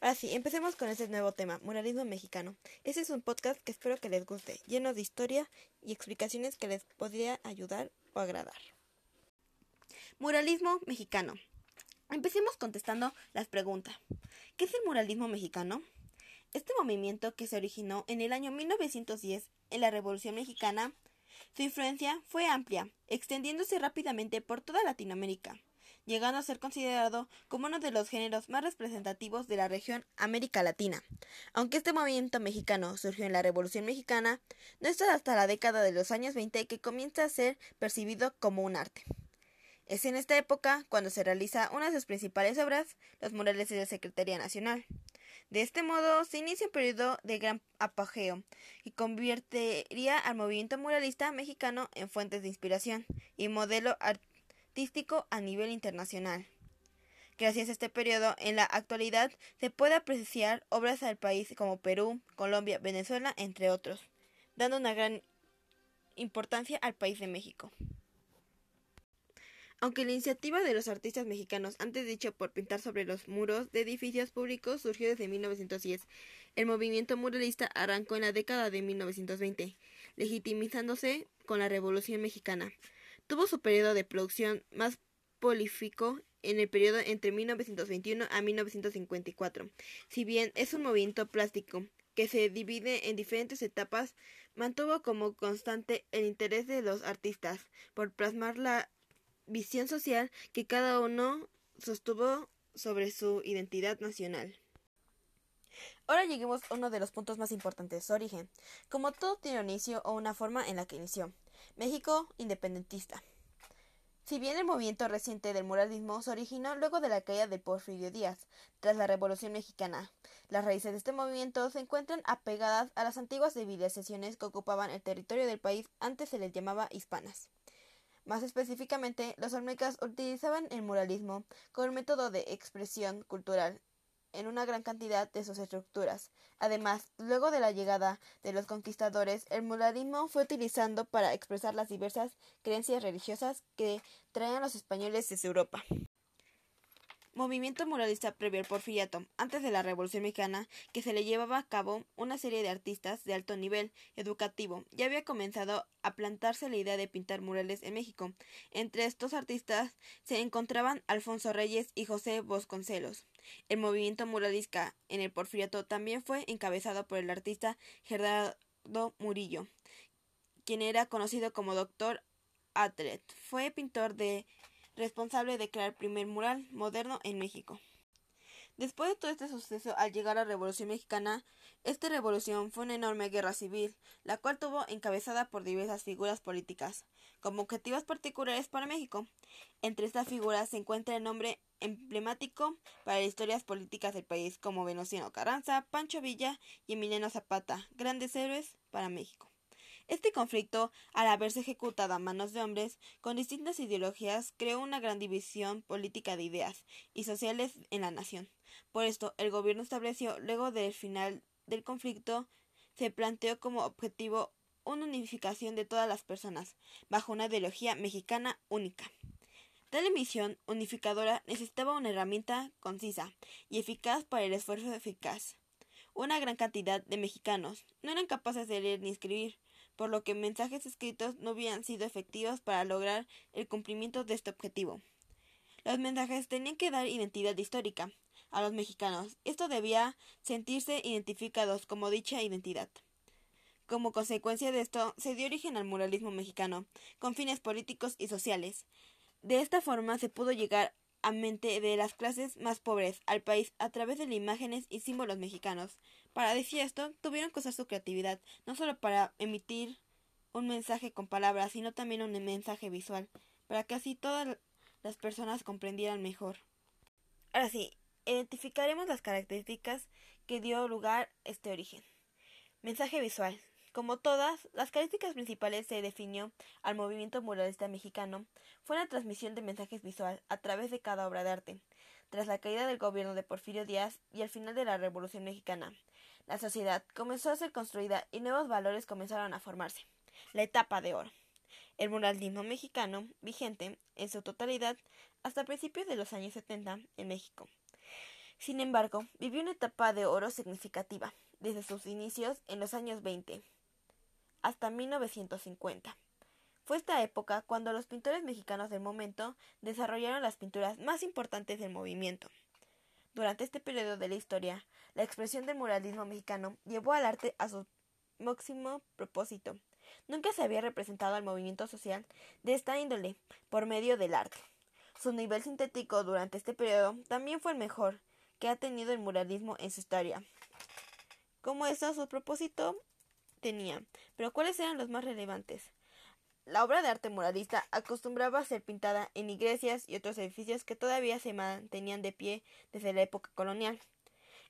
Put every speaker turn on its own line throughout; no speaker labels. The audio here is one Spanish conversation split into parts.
Ahora sí, empecemos con este nuevo tema, muralismo mexicano. Este es un podcast que espero que les guste, lleno de historia y explicaciones que les podría ayudar o agradar. Muralismo mexicano. Empecemos contestando las preguntas. ¿Qué es el muralismo mexicano? Este movimiento que se originó en el año 1910 en la Revolución Mexicana, su influencia fue amplia, extendiéndose rápidamente por toda Latinoamérica llegando a ser considerado como uno de los géneros más representativos de la región América Latina. Aunque este movimiento mexicano surgió en la Revolución Mexicana, no es hasta la década de los años 20 que comienza a ser percibido como un arte. Es en esta época cuando se realiza una de sus principales obras, los murales de la Secretaría Nacional. De este modo se inicia un periodo de gran apogeo y convertiría al movimiento muralista mexicano en fuentes de inspiración y modelo artístico artístico a nivel internacional. Gracias a este periodo, en la actualidad se puede apreciar obras del país como Perú, Colombia, Venezuela, entre otros, dando una gran importancia al país de México. Aunque la iniciativa de los artistas mexicanos, antes dicho por pintar sobre los muros de edificios públicos, surgió desde 1910, el movimiento muralista arrancó en la década de 1920, legitimizándose con la Revolución Mexicana. Tuvo su periodo de producción más prolífico en el periodo entre 1921 a 1954. Si bien es un movimiento plástico que se divide en diferentes etapas, mantuvo como constante el interés de los artistas por plasmar la visión social que cada uno sostuvo sobre su identidad nacional. Ahora lleguemos a uno de los puntos más importantes, su origen. Como todo tiene un inicio o una forma en la que inició. México independentista. Si bien el movimiento reciente del muralismo se originó luego de la caída de Porfirio Díaz, tras la Revolución Mexicana, las raíces de este movimiento se encuentran apegadas a las antiguas civilizaciones que ocupaban el territorio del país antes se les llamaba hispanas. Más específicamente, los olmecas utilizaban el muralismo como método de expresión cultural en una gran cantidad de sus estructuras. Además, luego de la llegada de los conquistadores, el muralismo fue utilizado para expresar las diversas creencias religiosas que traían los españoles desde Europa. Movimiento muralista previo al porfiriato, antes de la Revolución Mexicana, que se le llevaba a cabo una serie de artistas de alto nivel educativo. Ya había comenzado a plantarse la idea de pintar murales en México. Entre estos artistas se encontraban Alfonso Reyes y José Bosconcelos. El movimiento muralista en el porfiriato también fue encabezado por el artista Gerardo Murillo, quien era conocido como Doctor Atlet. Fue pintor de responsable de crear el primer mural moderno en México. Después de todo este suceso, al llegar a la Revolución Mexicana, esta revolución fue una enorme guerra civil, la cual tuvo encabezada por diversas figuras políticas, como objetivos particulares para México. Entre estas figuras se encuentra el nombre emblemático para las historias políticas del país, como Venustiano Carranza, Pancho Villa y Emiliano Zapata, grandes héroes para México. Este conflicto, al haberse ejecutado a manos de hombres con distintas ideologías, creó una gran división política de ideas y sociales en la nación. Por esto, el gobierno estableció, luego del final del conflicto, se planteó como objetivo una unificación de todas las personas, bajo una ideología mexicana única. Tal misión unificadora necesitaba una herramienta concisa y eficaz para el esfuerzo eficaz. Una gran cantidad de mexicanos no eran capaces de leer ni escribir, por lo que mensajes escritos no habían sido efectivos para lograr el cumplimiento de este objetivo. Los mensajes tenían que dar identidad histórica a los mexicanos. Esto debía sentirse identificados como dicha identidad. Como consecuencia de esto, se dio origen al muralismo mexicano, con fines políticos y sociales. De esta forma se pudo llegar a mente de las clases más pobres al país a través de las imágenes y símbolos mexicanos. Para decir esto, tuvieron que usar su creatividad, no solo para emitir un mensaje con palabras, sino también un mensaje visual, para que así todas las personas comprendieran mejor. Ahora sí, identificaremos las características que dio lugar este origen. Mensaje visual. Como todas, las características principales se definió al movimiento muralista mexicano fue la transmisión de mensajes visual a través de cada obra de arte. Tras la caída del gobierno de Porfirio Díaz y el final de la Revolución Mexicana, la sociedad comenzó a ser construida y nuevos valores comenzaron a formarse. La etapa de oro. El muralismo mexicano, vigente en su totalidad hasta principios de los años 70 en México, Sin embargo, vivió una etapa de oro significativa, desde sus inicios en los años 20 hasta 1950. Fue esta época cuando los pintores mexicanos del momento desarrollaron las pinturas más importantes del movimiento. Durante este periodo de la historia, la expresión del muralismo mexicano llevó al arte a su máximo propósito. Nunca se había representado al movimiento social de esta índole por medio del arte. Su nivel sintético durante este periodo también fue el mejor que ha tenido el muralismo en su historia. Como eso, su propósito tenía. Pero ¿cuáles eran los más relevantes? La obra de arte muralista acostumbraba a ser pintada en iglesias y otros edificios que todavía se mantenían de pie desde la época colonial.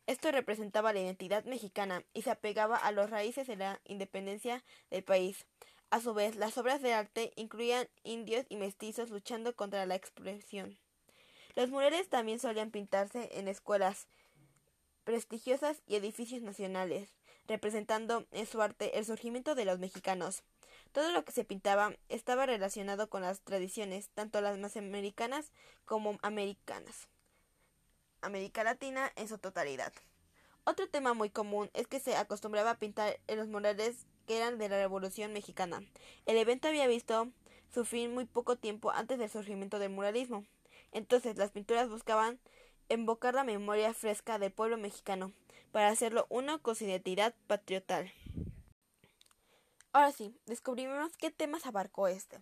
Esto representaba la identidad mexicana y se apegaba a los raíces de la independencia del país. A su vez, las obras de arte incluían indios y mestizos luchando contra la expresión. Los murales también solían pintarse en escuelas prestigiosas y edificios nacionales, representando en su arte el surgimiento de los mexicanos. Todo lo que se pintaba estaba relacionado con las tradiciones, tanto las más americanas como americanas. América Latina en su totalidad. Otro tema muy común es que se acostumbraba a pintar en los murales que eran de la Revolución Mexicana. El evento había visto su fin muy poco tiempo antes del surgimiento del muralismo. Entonces las pinturas buscaban invocar la memoria fresca del pueblo mexicano para hacerlo uno con su identidad patriotal. Ahora sí, descubrimos qué temas abarcó este.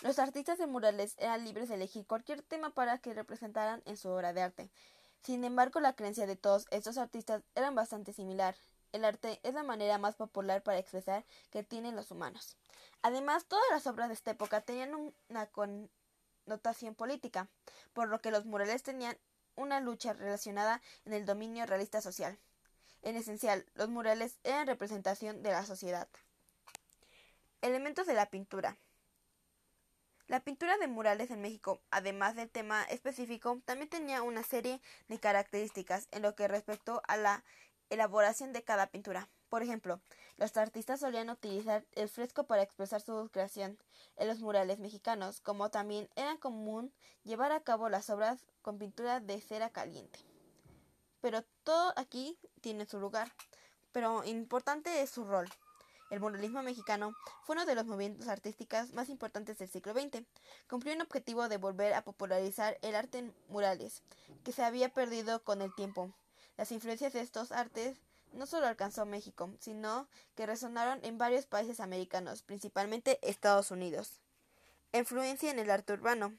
Los artistas de murales eran libres de elegir cualquier tema para que representaran en su obra de arte. Sin embargo, la creencia de todos estos artistas era bastante similar. El arte es la manera más popular para expresar que tienen los humanos. Además, todas las obras de esta época tenían una connotación política, por lo que los murales tenían una lucha relacionada en el dominio realista social. En esencial, los murales eran representación de la sociedad. Elementos de la pintura. La pintura de murales en México, además del tema específico, también tenía una serie de características en lo que respectó a la elaboración de cada pintura. Por ejemplo, los artistas solían utilizar el fresco para expresar su creación en los murales mexicanos, como también era común llevar a cabo las obras con pintura de cera caliente. Pero todo aquí tiene su lugar, pero importante es su rol. El muralismo mexicano fue uno de los movimientos artísticos más importantes del siglo XX. Cumplió un objetivo de volver a popularizar el arte en murales, que se había perdido con el tiempo. Las influencias de estos artes no solo alcanzó México, sino que resonaron en varios países americanos, principalmente Estados Unidos. Influencia en el arte urbano.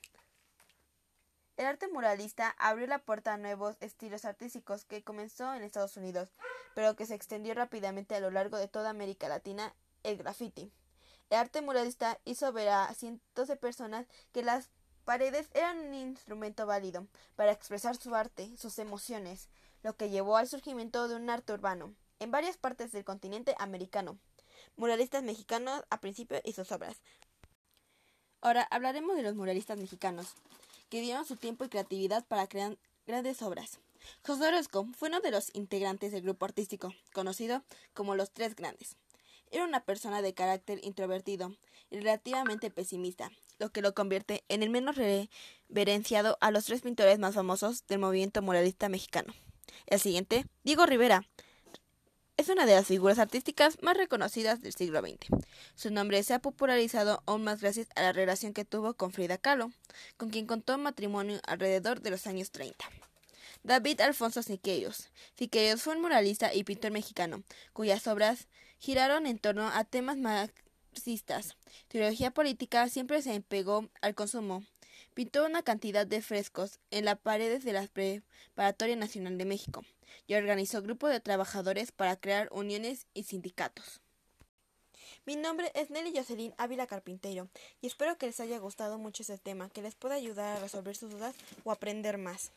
El arte muralista abrió la puerta a nuevos estilos artísticos que comenzó en Estados Unidos, pero que se extendió rápidamente a lo largo de toda América Latina, el graffiti. El arte muralista hizo ver a cientos de personas que las paredes eran un instrumento válido para expresar su arte, sus emociones, lo que llevó al surgimiento de un arte urbano en varias partes del continente americano. Muralistas mexicanos a principio y sus obras. Ahora hablaremos de los muralistas mexicanos que dieron su tiempo y creatividad para crear grandes obras. José Orozco fue uno de los integrantes del grupo artístico, conocido como Los Tres Grandes. Era una persona de carácter introvertido y relativamente pesimista, lo que lo convierte en el menos reverenciado a los tres pintores más famosos del movimiento muralista mexicano. El siguiente, Diego Rivera, es una de las figuras artísticas más reconocidas del siglo XX. Su nombre se ha popularizado aún más gracias a la relación que tuvo con Frida Kahlo, con quien contó matrimonio alrededor de los años 30. David Alfonso Siqueiros. Siqueiros fue un muralista y pintor mexicano, cuyas obras giraron en torno a temas marxistas. Teología política siempre se empegó al consumo. Pintó una cantidad de frescos en las paredes de la Preparatoria Nacional de México y organizó grupos de trabajadores para crear uniones y sindicatos. Mi nombre es Nelly Jocelyn Ávila Carpintero y espero que les haya gustado mucho este tema, que les pueda ayudar a resolver sus dudas o aprender más.